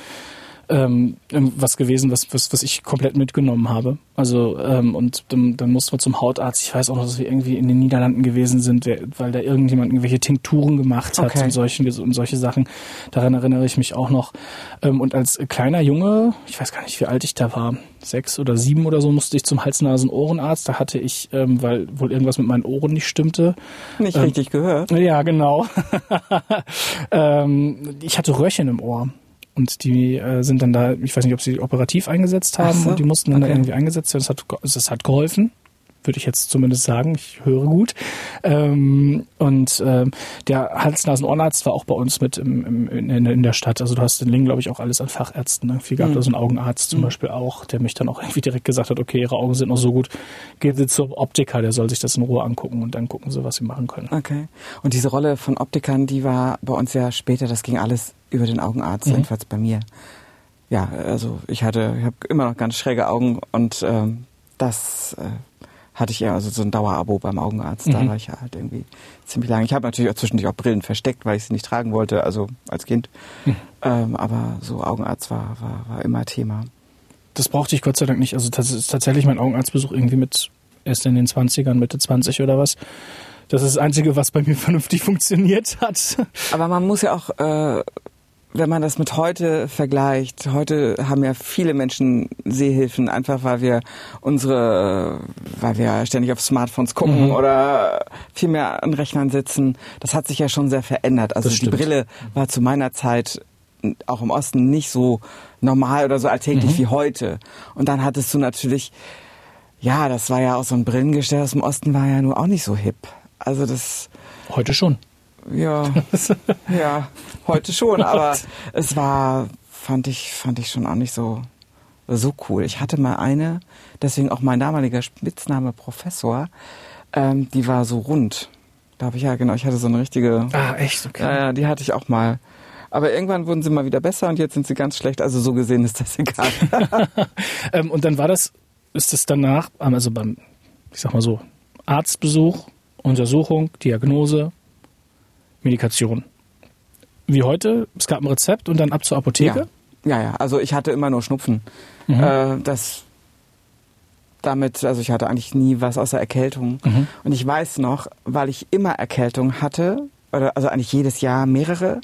ähm, was gewesen, was, was, was ich komplett mitgenommen habe. Also ähm, und dann, dann mussten wir zum Hautarzt. Ich weiß auch noch, dass wir irgendwie in den Niederlanden gewesen sind, weil da irgendjemand irgendwelche Tinkturen gemacht hat okay. und, solchen, und solche Sachen. Daran erinnere ich mich auch noch. Ähm, und als kleiner Junge, ich weiß gar nicht, wie alt ich da war, sechs oder sieben oder so, musste ich zum Hals-Nasen-Ohrenarzt. Da hatte ich, ähm, weil wohl irgendwas mit meinen Ohren nicht stimmte. Nicht ähm, richtig gehört. Ja, genau. ähm, ich hatte Röhrchen im Ohr. Und die äh, sind dann da, ich weiß nicht, ob sie operativ eingesetzt haben so. und die mussten dann okay. da irgendwie eingesetzt werden. Es hat, es hat geholfen, würde ich jetzt zumindest sagen. Ich höre gut. Ähm, und ähm, der Hals-Nasen-Ohrenarzt war auch bei uns mit im, im, in, in, der Stadt. Also du hast in Lingen, glaube ich, auch alles an Fachärzten. Ne? Viel gehabt, mhm. also ein Augenarzt zum mhm. Beispiel auch, der mich dann auch irgendwie direkt gesagt hat, okay, ihre Augen sind noch so gut, gehen Sie zum Optiker, der soll sich das in Ruhe angucken und dann gucken Sie, was Sie machen können. Okay. Und diese Rolle von Optikern, die war bei uns ja später, das ging alles über den Augenarzt, mhm. jedenfalls bei mir. Ja, also ich hatte, ich habe immer noch ganz schräge Augen und ähm, das äh, hatte ich ja also so ein Dauerabo beim Augenarzt. Mhm. Da war ich ja halt irgendwie ziemlich lange. Ich habe natürlich auch zwischendurch auch Brillen versteckt, weil ich sie nicht tragen wollte, also als Kind. Mhm. Ähm, aber so Augenarzt war, war, war immer Thema. Das brauchte ich Gott sei Dank nicht. Also das ist tatsächlich mein Augenarztbesuch irgendwie mit erst in den 20ern, Mitte 20 oder was. Das ist das Einzige, was bei mir vernünftig funktioniert hat. Aber man muss ja auch äh, wenn man das mit heute vergleicht, heute haben ja viele Menschen Sehhilfen, einfach weil wir unsere, weil wir ständig auf Smartphones gucken mhm. oder viel mehr an Rechnern sitzen. Das hat sich ja schon sehr verändert. Also die Brille war zu meiner Zeit auch im Osten nicht so normal oder so alltäglich mhm. wie heute. Und dann hattest du natürlich, ja, das war ja auch so ein Brillengestell aus dem Osten war ja nur auch nicht so hip. Also das. Heute schon. Ja, ja, heute schon, aber es war, fand ich, fand ich schon auch nicht so, so cool. Ich hatte mal eine, deswegen auch mein damaliger Spitzname Professor, ähm, die war so rund. Da habe ich ja, genau, ich hatte so eine richtige. Ah, echt? Okay. Ja, ja, die hatte ich auch mal. Aber irgendwann wurden sie mal wieder besser und jetzt sind sie ganz schlecht. Also so gesehen ist das egal. ähm, und dann war das, ist es danach, also beim, ich sag mal so, Arztbesuch, Untersuchung, Diagnose, Medikation. Wie heute, es gab ein Rezept und dann ab zur Apotheke? Ja, ja, ja. also ich hatte immer nur Schnupfen. Mhm. Äh, das damit, also ich hatte eigentlich nie was außer Erkältung. Mhm. Und ich weiß noch, weil ich immer Erkältung hatte, oder also eigentlich jedes Jahr mehrere,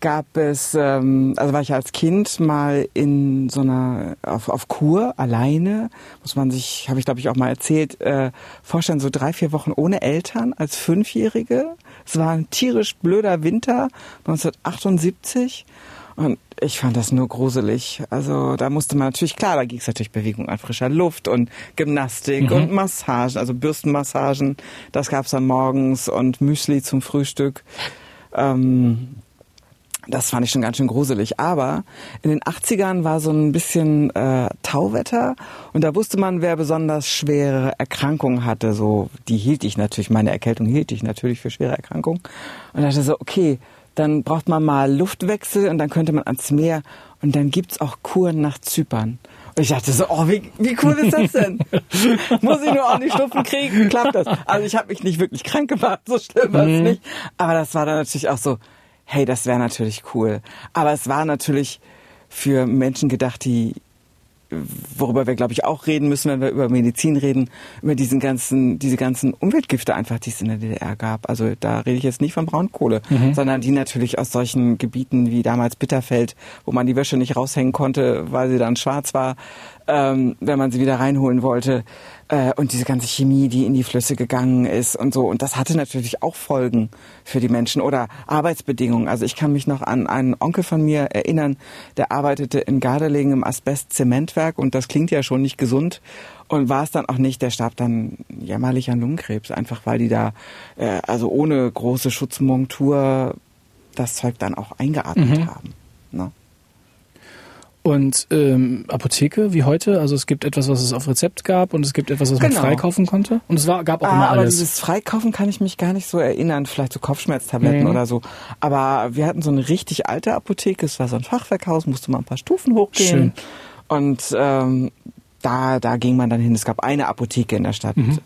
gab es, ähm, also war ich als Kind mal in so einer, auf, auf Kur alleine, muss man sich, habe ich glaube ich auch mal erzählt, äh, vorstellen, so drei, vier Wochen ohne Eltern als Fünfjährige. Es war ein tierisch blöder Winter 1978 und ich fand das nur gruselig. Also da musste man natürlich, klar, da ging es natürlich Bewegung an frischer Luft und Gymnastik mhm. und Massagen, also Bürstenmassagen, das gab's dann morgens und Müsli zum Frühstück. Ähm, das fand ich schon ganz schön gruselig. Aber in den 80ern war so ein bisschen äh, Tauwetter und da wusste man, wer besonders schwere Erkrankungen hatte. So, die hielt ich natürlich, meine Erkältung hielt ich natürlich für schwere Erkrankungen. Und dachte so, okay, dann braucht man mal Luftwechsel und dann könnte man ans Meer und dann gibt's auch Kuren nach Zypern. Und ich dachte so, oh, wie, wie cool ist das denn? Muss ich nur auch die Schnupfen kriegen? Klappt das? Also ich habe mich nicht wirklich krank gemacht, so schlimm war es mhm. nicht. Aber das war dann natürlich auch so, hey, das wäre natürlich cool. Aber es war natürlich für Menschen gedacht, die worüber wir, glaube ich, auch reden müssen, wenn wir über Medizin reden, über diesen ganzen, diese ganzen Umweltgifte einfach, die es in der DDR gab. Also da rede ich jetzt nicht von Braunkohle, mhm. sondern die natürlich aus solchen Gebieten wie damals Bitterfeld, wo man die Wäsche nicht raushängen konnte, weil sie dann schwarz war, ähm, wenn man sie wieder reinholen wollte. Äh, und diese ganze Chemie, die in die Flüsse gegangen ist und so. Und das hatte natürlich auch Folgen für die Menschen oder Arbeitsbedingungen. Also ich kann mich noch an einen Onkel von mir erinnern, der arbeitete in Gardelegen im Asbest-Zementwerk und das klingt ja schon nicht gesund. Und war es dann auch nicht, der starb dann jämmerlich an Lungenkrebs, einfach weil die da, äh, also ohne große Schutzmontur das Zeug dann auch eingeatmet mhm. haben. Und ähm, Apotheke wie heute, also es gibt etwas, was es auf Rezept gab und es gibt etwas, was genau. man freikaufen konnte. Und es war, gab auch ah, immer alles. Aber dieses Freikaufen kann ich mich gar nicht so erinnern, vielleicht so Kopfschmerztabletten mhm. oder so. Aber wir hatten so eine richtig alte Apotheke, es war so ein Fachwerkhaus, musste man ein paar Stufen hochgehen. Schön. Und ähm, da, da ging man dann hin. Es gab eine Apotheke in der Stadt. Mhm.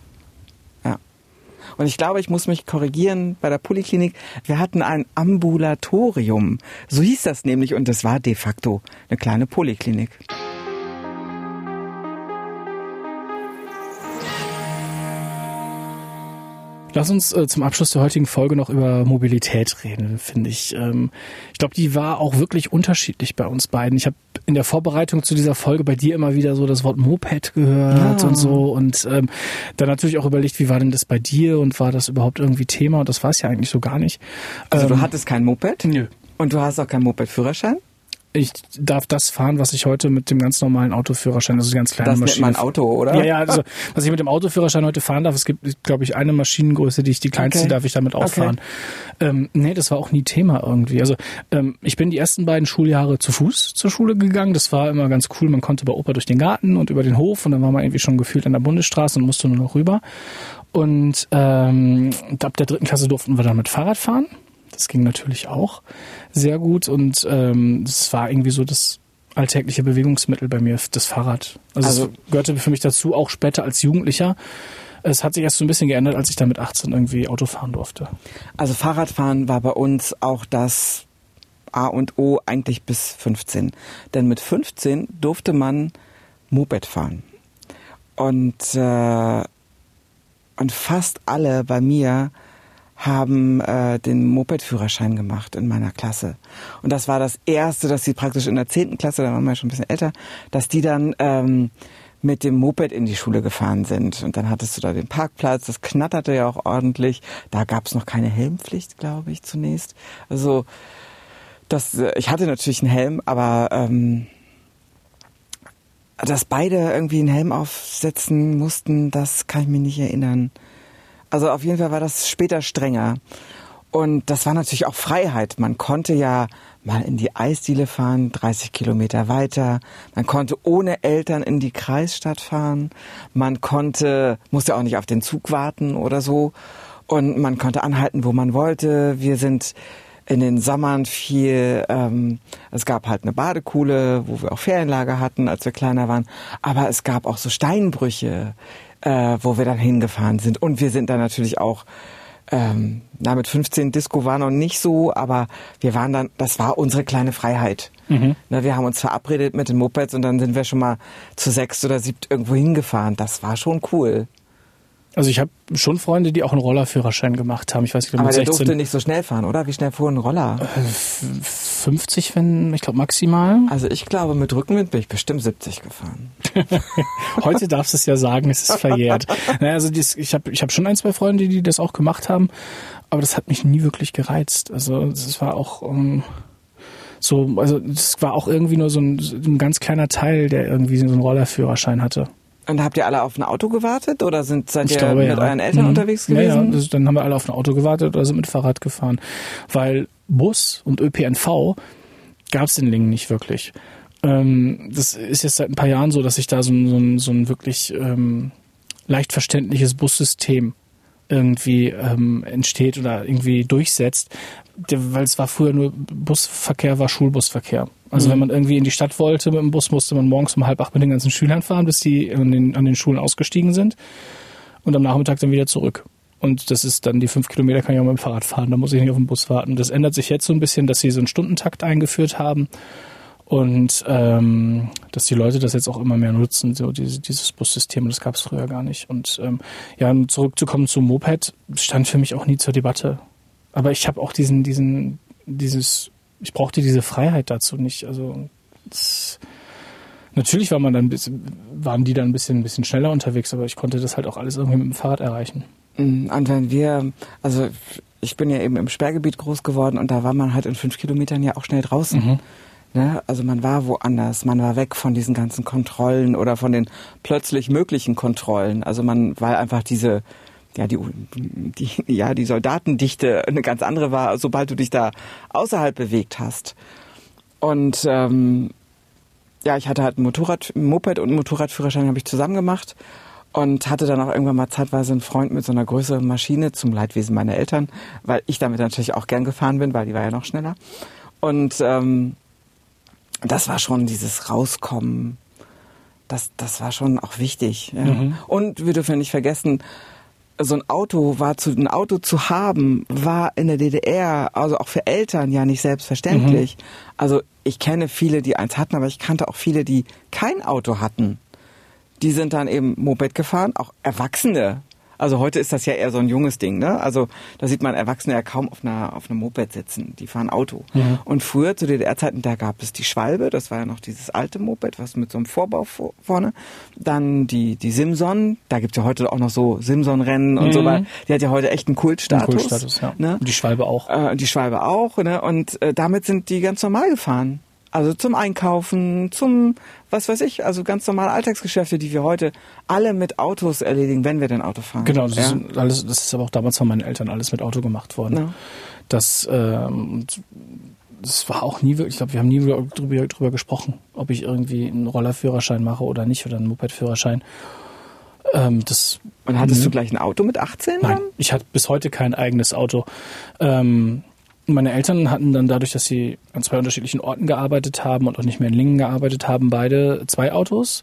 Und ich glaube, ich muss mich korrigieren bei der Poliklinik. Wir hatten ein Ambulatorium. So hieß das nämlich und das war de facto eine kleine Poliklinik. Lass uns äh, zum Abschluss der heutigen Folge noch über Mobilität reden, finde ich. Ähm, ich glaube, die war auch wirklich unterschiedlich bei uns beiden. Ich habe in der Vorbereitung zu dieser Folge bei dir immer wieder so das Wort Moped gehört ja. und so und ähm, dann natürlich auch überlegt, wie war denn das bei dir und war das überhaupt irgendwie Thema? Und das war es ja eigentlich so gar nicht. Also ähm, du hattest kein Moped? Nö. Und du hast auch keinen Moped-Führerschein? Ich darf das fahren, was ich heute mit dem ganz normalen Autoführerschein, das ist eine ganz kleine das Maschine. Das mein Auto, oder? Ja, ja, also was ich mit dem Autoführerschein heute fahren darf, es gibt, glaube ich, eine Maschinengröße, die ich die kleinste okay. darf ich damit auch fahren. Ähm, nee, das war auch nie Thema irgendwie. Also ähm, ich bin die ersten beiden Schuljahre zu Fuß zur Schule gegangen. Das war immer ganz cool. Man konnte bei Opa durch den Garten und über den Hof und dann war man irgendwie schon gefühlt an der Bundesstraße und musste nur noch rüber. Und ähm, ab der dritten Klasse durften wir dann mit Fahrrad fahren. Das ging natürlich auch sehr gut und ähm, das war irgendwie so das alltägliche Bewegungsmittel bei mir, das Fahrrad. Also, also es gehörte für mich dazu, auch später als Jugendlicher. Es hat sich erst so ein bisschen geändert, als ich da mit 18 irgendwie Auto fahren durfte. Also Fahrradfahren war bei uns auch das A und O eigentlich bis 15. Denn mit 15 durfte man Moped fahren. Und, äh, und fast alle bei mir haben äh, den Moped-Führerschein gemacht in meiner Klasse. Und das war das Erste, dass sie praktisch in der zehnten Klasse, da waren wir schon ein bisschen älter, dass die dann ähm, mit dem Moped in die Schule gefahren sind. Und dann hattest du da den Parkplatz, das knatterte ja auch ordentlich. Da gab es noch keine Helmpflicht, glaube ich, zunächst. Also das, äh, ich hatte natürlich einen Helm, aber ähm, dass beide irgendwie einen Helm aufsetzen mussten, das kann ich mir nicht erinnern. Also auf jeden Fall war das später strenger. Und das war natürlich auch Freiheit. Man konnte ja mal in die Eisdiele fahren, 30 Kilometer weiter. Man konnte ohne Eltern in die Kreisstadt fahren. Man konnte, musste auch nicht auf den Zug warten oder so. Und man konnte anhalten, wo man wollte. Wir sind in den Sommern viel, ähm, es gab halt eine Badekuhle, wo wir auch Ferienlager hatten, als wir kleiner waren. Aber es gab auch so Steinbrüche äh, wo wir dann hingefahren sind. Und wir sind dann natürlich auch, ähm, na, mit 15 Disco war noch nicht so, aber wir waren dann, das war unsere kleine Freiheit. Mhm. Na, wir haben uns verabredet mit den Mopeds und dann sind wir schon mal zu sechs oder siebt irgendwo hingefahren. Das war schon cool. Also ich habe schon Freunde, die auch einen Rollerführerschein gemacht haben. Ich weiß nicht, Aber der durfte nicht so schnell fahren, oder? Wie schnell fuhr ein Roller? 50, äh, wenn, ich glaube maximal. Also ich glaube, mit Rückenwind bin ich bestimmt 70 gefahren. Heute darfst du es ja sagen, es ist verjährt. naja, also dies, ich habe ich hab schon ein, zwei Freunde, die das auch gemacht haben, aber das hat mich nie wirklich gereizt. Also es war auch... Um, ähm, so, also das war auch irgendwie nur so ein, ein ganz kleiner Teil, der irgendwie so einen Rollerführerschein hatte. Und habt ihr alle auf ein Auto gewartet oder sind, seid ich ihr glaube, mit ja. euren Eltern mhm. unterwegs gewesen? Ja, ja. dann haben wir alle auf ein Auto gewartet oder sind mit Fahrrad gefahren. Weil Bus und ÖPNV gab es in Lingen nicht wirklich. Ähm, das ist jetzt seit ein paar Jahren so, dass sich da so ein, so so ein wirklich ähm, leicht verständliches Bussystem irgendwie ähm, entsteht oder irgendwie durchsetzt, weil es war früher nur Busverkehr, war Schulbusverkehr. Also mhm. wenn man irgendwie in die Stadt wollte mit dem Bus, musste man morgens um halb acht mit den ganzen Schülern fahren, bis die an den, an den Schulen ausgestiegen sind und am Nachmittag dann wieder zurück. Und das ist dann die fünf Kilometer kann ich auch mit dem Fahrrad fahren, da muss ich nicht auf den Bus warten. Das ändert sich jetzt so ein bisschen, dass sie so einen Stundentakt eingeführt haben und ähm, dass die Leute das jetzt auch immer mehr nutzen, so diese, dieses Bussystem, das gab es früher gar nicht. Und ähm, ja, zurückzukommen zum Moped, stand für mich auch nie zur Debatte. Aber ich habe auch diesen, diesen, dieses, ich brauchte diese Freiheit dazu nicht. Also das, Natürlich war man dann bisschen, waren die dann ein bisschen, ein bisschen schneller unterwegs, aber ich konnte das halt auch alles irgendwie mit dem Fahrrad erreichen. Und wenn wir, also ich bin ja eben im Sperrgebiet groß geworden und da war man halt in fünf Kilometern ja auch schnell draußen. Mhm. Ne? Also man war woanders, man war weg von diesen ganzen Kontrollen oder von den plötzlich möglichen Kontrollen. Also man, weil einfach diese, ja, die, die, ja, die Soldatendichte eine ganz andere war, sobald du dich da außerhalb bewegt hast. Und ähm, ja, ich hatte halt ein Motorrad, Moped und einen Motorradführerschein habe ich zusammen gemacht und hatte dann auch irgendwann mal zeitweise einen Freund mit so einer größeren Maschine zum Leidwesen meiner Eltern, weil ich damit natürlich auch gern gefahren bin, weil die war ja noch schneller. Und ähm, das war schon dieses Rauskommen, das, das war schon auch wichtig. Ja. Mhm. Und wir dürfen nicht vergessen, so ein Auto war zu, ein Auto zu haben, war in der DDR, also auch für Eltern ja nicht selbstverständlich. Mhm. Also ich kenne viele, die eins hatten, aber ich kannte auch viele, die kein Auto hatten. Die sind dann eben Moped gefahren, auch Erwachsene, also heute ist das ja eher so ein junges Ding, ne? Also da sieht man Erwachsene ja kaum auf einer auf einem Moped sitzen. Die fahren Auto. Mhm. Und früher zu DDR-Zeiten, da gab es die Schwalbe, das war ja noch dieses alte Moped, was mit so einem Vorbau vorne. Dann die die Simson, da gibt's ja heute auch noch so Simson-Rennen und mhm. so weiter. Die hat ja heute echt einen Kultstatus. Einen Kultstatus, ja. Ne? Und die Schwalbe auch. Äh, die Schwalbe auch, ne? Und äh, damit sind die ganz normal gefahren. Also zum Einkaufen, zum, was weiß ich, also ganz normale Alltagsgeschäfte, die wir heute alle mit Autos erledigen, wenn wir denn Auto fahren. Genau, das, ja? ist, alles, das ist aber auch damals von meinen Eltern alles mit Auto gemacht worden. Ja. Das, ähm, das war auch nie wirklich, ich glaube, wir haben nie drüber, drüber gesprochen, ob ich irgendwie einen Rollerführerschein mache oder nicht oder einen Mopedführerschein. Ähm, das, Und hattest du gleich ein Auto mit 18? Nein, ich hatte bis heute kein eigenes Auto. Ähm, meine Eltern hatten dann dadurch, dass sie an zwei unterschiedlichen Orten gearbeitet haben und auch nicht mehr in Lingen gearbeitet haben, beide zwei Autos.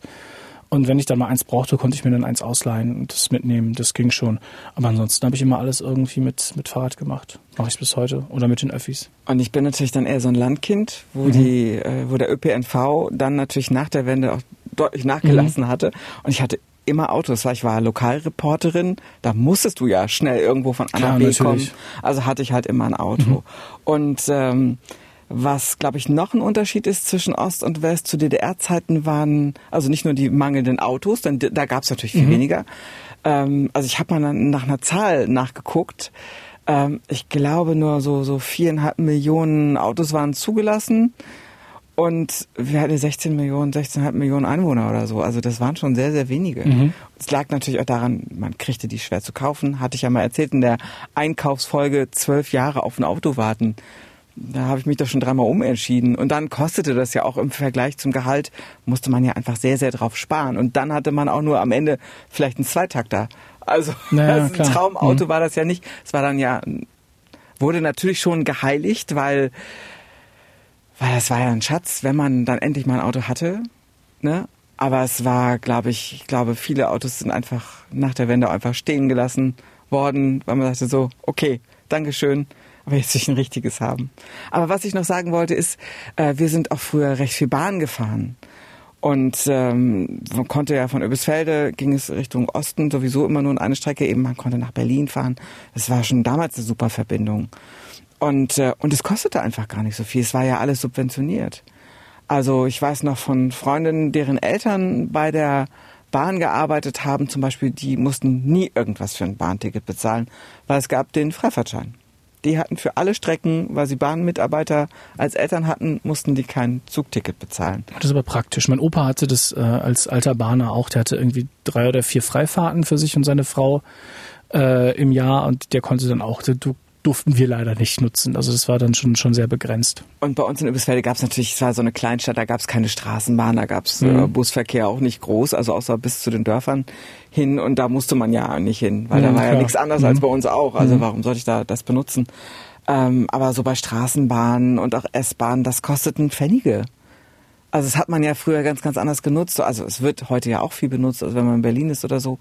Und wenn ich dann mal eins brauchte, konnte ich mir dann eins ausleihen und das mitnehmen. Das ging schon. Aber ansonsten habe ich immer alles irgendwie mit, mit Fahrrad gemacht. Mache ich es bis heute. Oder mit den Öffis. Und ich bin natürlich dann eher so ein Landkind, wo, mhm. die, äh, wo der ÖPNV dann natürlich nach der Wende auch deutlich nachgelassen mhm. hatte. Und ich hatte immer Autos, weil ich war Lokalreporterin, da musstest du ja schnell irgendwo von A nach B kommen. Also hatte ich halt immer ein Auto. Mhm. Und ähm, was, glaube ich, noch ein Unterschied ist zwischen Ost und West zu DDR-Zeiten waren, also nicht nur die mangelnden Autos, denn da gab es natürlich viel mhm. weniger. Ähm, also ich habe mal nach einer Zahl nachgeguckt. Ähm, ich glaube nur so so viereinhalb Millionen Autos waren zugelassen. Und wir hatten 16 Millionen, 16,5 Millionen Einwohner oder so. Also das waren schon sehr, sehr wenige. Mhm. Es lag natürlich auch daran, man kriegte die schwer zu kaufen. Hatte ich ja mal erzählt in der Einkaufsfolge, zwölf Jahre auf ein Auto warten. Da habe ich mich doch schon dreimal umentschieden. Und dann kostete das ja auch im Vergleich zum Gehalt, musste man ja einfach sehr, sehr drauf sparen. Und dann hatte man auch nur am Ende vielleicht einen Zweitakter. Also naja, ein Traumauto mhm. war das ja nicht. Es war dann ja, wurde natürlich schon geheiligt, weil weil das war ja ein Schatz, wenn man dann endlich mal ein Auto hatte. Ne? Aber es war, glaube ich, ich glaube, viele Autos sind einfach nach der Wende einfach stehen gelassen worden, weil man dachte so, okay, Dankeschön, aber jetzt will ich ein richtiges haben. Aber was ich noch sagen wollte ist, äh, wir sind auch früher recht viel Bahn gefahren. Und ähm, man konnte ja von Öbisfelde, ging es Richtung Osten, sowieso immer nur in eine Strecke, eben man konnte nach Berlin fahren. Das war schon damals eine super Verbindung. Und, äh, und es kostete einfach gar nicht so viel. Es war ja alles subventioniert. Also ich weiß noch von Freundinnen, deren Eltern bei der Bahn gearbeitet haben, zum Beispiel, die mussten nie irgendwas für ein Bahnticket bezahlen, weil es gab den Freifahrtschein. Die hatten für alle Strecken, weil sie Bahnmitarbeiter als Eltern hatten, mussten die kein Zugticket bezahlen. Das ist aber praktisch. Mein Opa hatte das äh, als alter Bahner auch. Der hatte irgendwie drei oder vier Freifahrten für sich und seine Frau äh, im Jahr und der konnte dann auch, du durften wir leider nicht nutzen. Also das war dann schon, schon sehr begrenzt. Und bei uns in Übelsfelde gab es natürlich, es war so eine Kleinstadt, da gab es keine Straßenbahn, da gab es äh, mhm. äh, Busverkehr auch nicht groß, also außer bis zu den Dörfern hin. Und da musste man ja nicht hin, weil mhm, da war klar. ja nichts anderes mhm. als bei uns auch. Also mhm. warum sollte ich da das benutzen? Ähm, aber so bei Straßenbahnen und auch S-Bahnen, das kosteten Pfennige. Also das hat man ja früher ganz, ganz anders genutzt. Also es wird heute ja auch viel benutzt, also wenn man in Berlin ist oder so.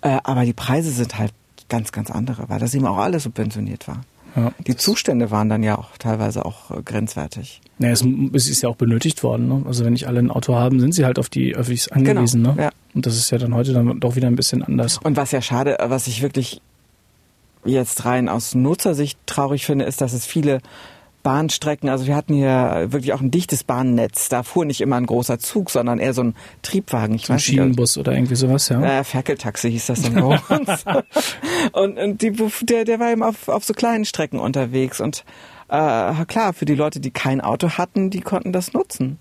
Äh, aber die Preise sind halt ganz, ganz andere, weil das eben auch alles subventioniert war. Ja. Die Zustände waren dann ja auch teilweise auch äh, grenzwertig. Ja, es, es, ist ja auch benötigt worden. Ne? Also wenn nicht alle ein Auto haben, sind sie halt auf die Öffis angewiesen. Genau, ne? ja. Und das ist ja dann heute dann doch wieder ein bisschen anders. Und was ja schade, äh, was ich wirklich jetzt rein aus Nutzersicht traurig finde, ist, dass es viele Bahnstrecken. Also wir hatten hier wirklich auch ein dichtes Bahnnetz. Da fuhr nicht immer ein großer Zug, sondern eher so ein Triebwagen. Ich so ein Schienenbus oder irgendwie sowas, ja. Äh, Ferkeltaxi hieß das dann bei uns. und, und die, der, der war eben auf, auf so kleinen Strecken unterwegs. Und äh, klar, für die Leute, die kein Auto hatten, die konnten das nutzen.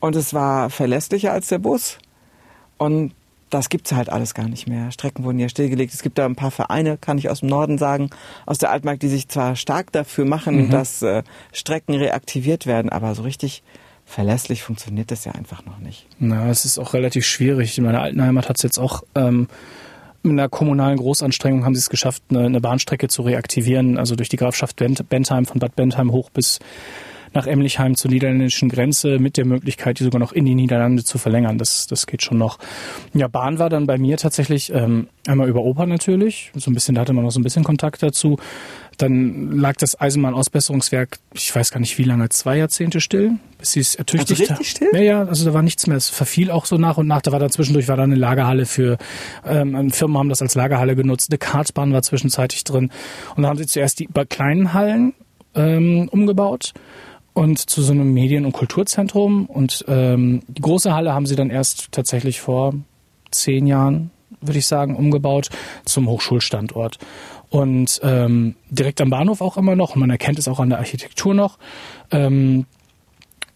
Und es war verlässlicher als der Bus. Und das gibt's halt alles gar nicht mehr. Strecken wurden ja stillgelegt. Es gibt da ein paar Vereine, kann ich aus dem Norden sagen, aus der Altmark, die sich zwar stark dafür machen, mhm. dass äh, Strecken reaktiviert werden, aber so richtig verlässlich funktioniert das ja einfach noch nicht. Na, es ist auch relativ schwierig. In meiner alten Heimat hat's jetzt auch ähm, mit einer kommunalen Großanstrengung haben sie es geschafft, eine, eine Bahnstrecke zu reaktivieren, also durch die Grafschaft Bentheim von Bad Bentheim hoch bis nach Emlichheim zur niederländischen Grenze mit der Möglichkeit, die sogar noch in die Niederlande zu verlängern. Das, das geht schon noch. Ja, Bahn war dann bei mir tatsächlich ähm, einmal über Oper natürlich. So ein bisschen, da hatte man noch so ein bisschen Kontakt dazu. Dann lag das Eisenbahn-Ausbesserungswerk, ich weiß gar nicht wie lange, zwei Jahrzehnte still, bis sie es ertüchtigt also richtig still? Ja, ja, also da war nichts mehr. Es verfiel auch so nach und nach. Da war dann zwischendurch war da eine Lagerhalle für, ähm, Firmen haben das als Lagerhalle genutzt. Eine Kartbahn war zwischenzeitlich drin. Und da haben sie zuerst die kleinen Hallen ähm, umgebaut und zu so einem Medien- und Kulturzentrum. Und ähm, die große Halle haben sie dann erst tatsächlich vor zehn Jahren, würde ich sagen, umgebaut zum Hochschulstandort. Und ähm, direkt am Bahnhof auch immer noch, man erkennt es auch an der Architektur noch. Ähm,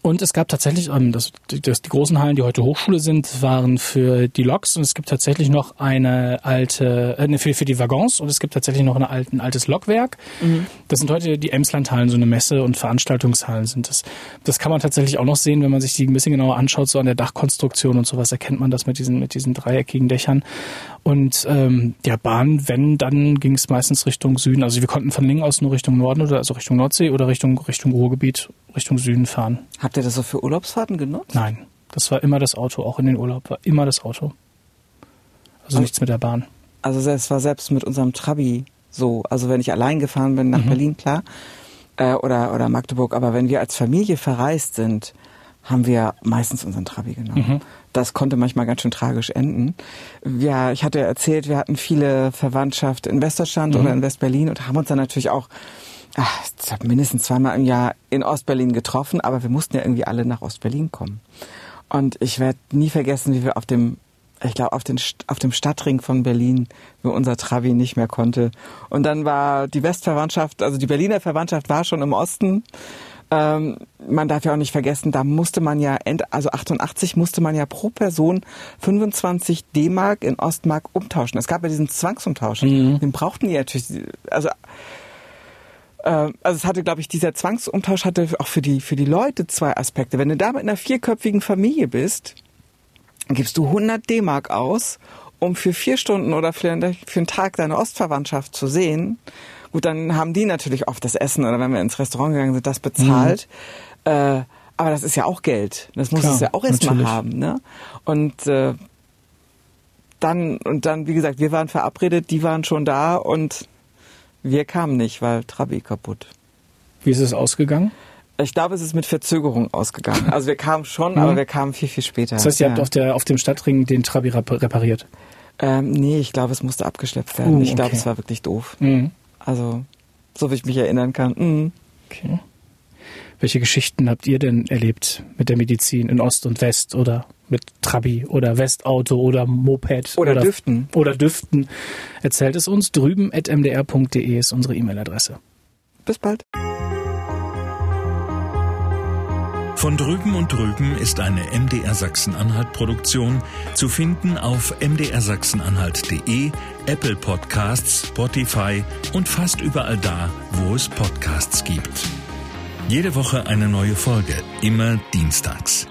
und es gab tatsächlich, ähm, das, das, die großen Hallen, die heute Hochschule sind, waren für die Loks und es gibt tatsächlich noch eine alte, äh, für, für die Waggons und es gibt tatsächlich noch eine alte, ein altes Lokwerk. Mhm. Das sind heute die Emslandhallen, so eine Messe- und Veranstaltungshallen sind das. Das kann man tatsächlich auch noch sehen, wenn man sich die ein bisschen genauer anschaut, so an der Dachkonstruktion und sowas erkennt man das mit diesen, mit diesen dreieckigen Dächern. Und ähm, ja, Bahn, wenn, dann ging es meistens Richtung Süden. Also wir konnten von Lingen aus nur Richtung Norden oder also Richtung Nordsee oder Richtung, Richtung Ruhrgebiet, Richtung Süden fahren. Habt ihr das so für Urlaubsfahrten genutzt? Nein, das war immer das Auto, auch in den Urlaub war immer das Auto. Also, also nichts mit der Bahn. Also es war selbst mit unserem Trabi so. Also wenn ich allein gefahren bin nach mhm. Berlin, klar, äh, oder, oder Magdeburg, aber wenn wir als Familie verreist sind, haben wir meistens unseren Trabi genommen. Mhm. Das konnte manchmal ganz schön tragisch enden. Ja, ich hatte erzählt, wir hatten viele Verwandtschaft in Westdeutschland mhm. oder in Westberlin und haben uns dann natürlich auch ach, mindestens zweimal im Jahr in Ostberlin getroffen, aber wir mussten ja irgendwie alle nach Ostberlin kommen. Und ich werde nie vergessen, wie wir auf dem, ich glaube, auf, den, auf dem Stadtring von Berlin, wo unser Travi nicht mehr konnte. Und dann war die Westverwandtschaft, also die Berliner Verwandtschaft war schon im Osten. Ähm, man darf ja auch nicht vergessen, da musste man ja, also 88 musste man ja pro Person 25 D-Mark in Ostmark umtauschen. Es gab ja diesen Zwangsumtausch. Mhm. Den brauchten die natürlich, also also es hatte, glaube ich, dieser Zwangsumtausch hatte auch für die, für die Leute zwei Aspekte. Wenn du da mit einer vierköpfigen Familie bist, gibst du 100 D-Mark aus, um für vier Stunden oder für, für einen Tag deine Ostverwandtschaft zu sehen. Gut, dann haben die natürlich oft das Essen oder wenn wir ins Restaurant gegangen sind, das bezahlt. Mhm. Äh, aber das ist ja auch Geld. Das muss Klar, es ja auch erstmal haben. Ne? Und äh, dann, und dann, wie gesagt, wir waren verabredet, die waren schon da und wir kamen nicht, weil Trabi kaputt. Wie ist es ausgegangen? Ich glaube, es ist mit Verzögerung ausgegangen. Also wir kamen schon, mhm. aber wir kamen viel, viel später. Das heißt, ihr ja. habt auf, der, auf dem Stadtring den Trabi repariert? Ähm, nee, ich glaube, es musste abgeschleppt werden. Uh, ich glaube, es war wirklich doof. Mhm. Also, so wie ich mich erinnern kann. Mhm. Okay. Welche Geschichten habt ihr denn erlebt mit der Medizin in Ost und West oder mit Trabi oder Westauto oder Moped oder, oder Düften oder Düften? Erzählt es uns drüben at mdr.de ist unsere E-Mail-Adresse. Bis bald. Von drüben und drüben ist eine MDR Sachsen-Anhalt Produktion zu finden auf mdrsachsenanhalt.de, Apple Podcasts, Spotify und fast überall da, wo es Podcasts gibt. Jede Woche eine neue Folge, immer dienstags.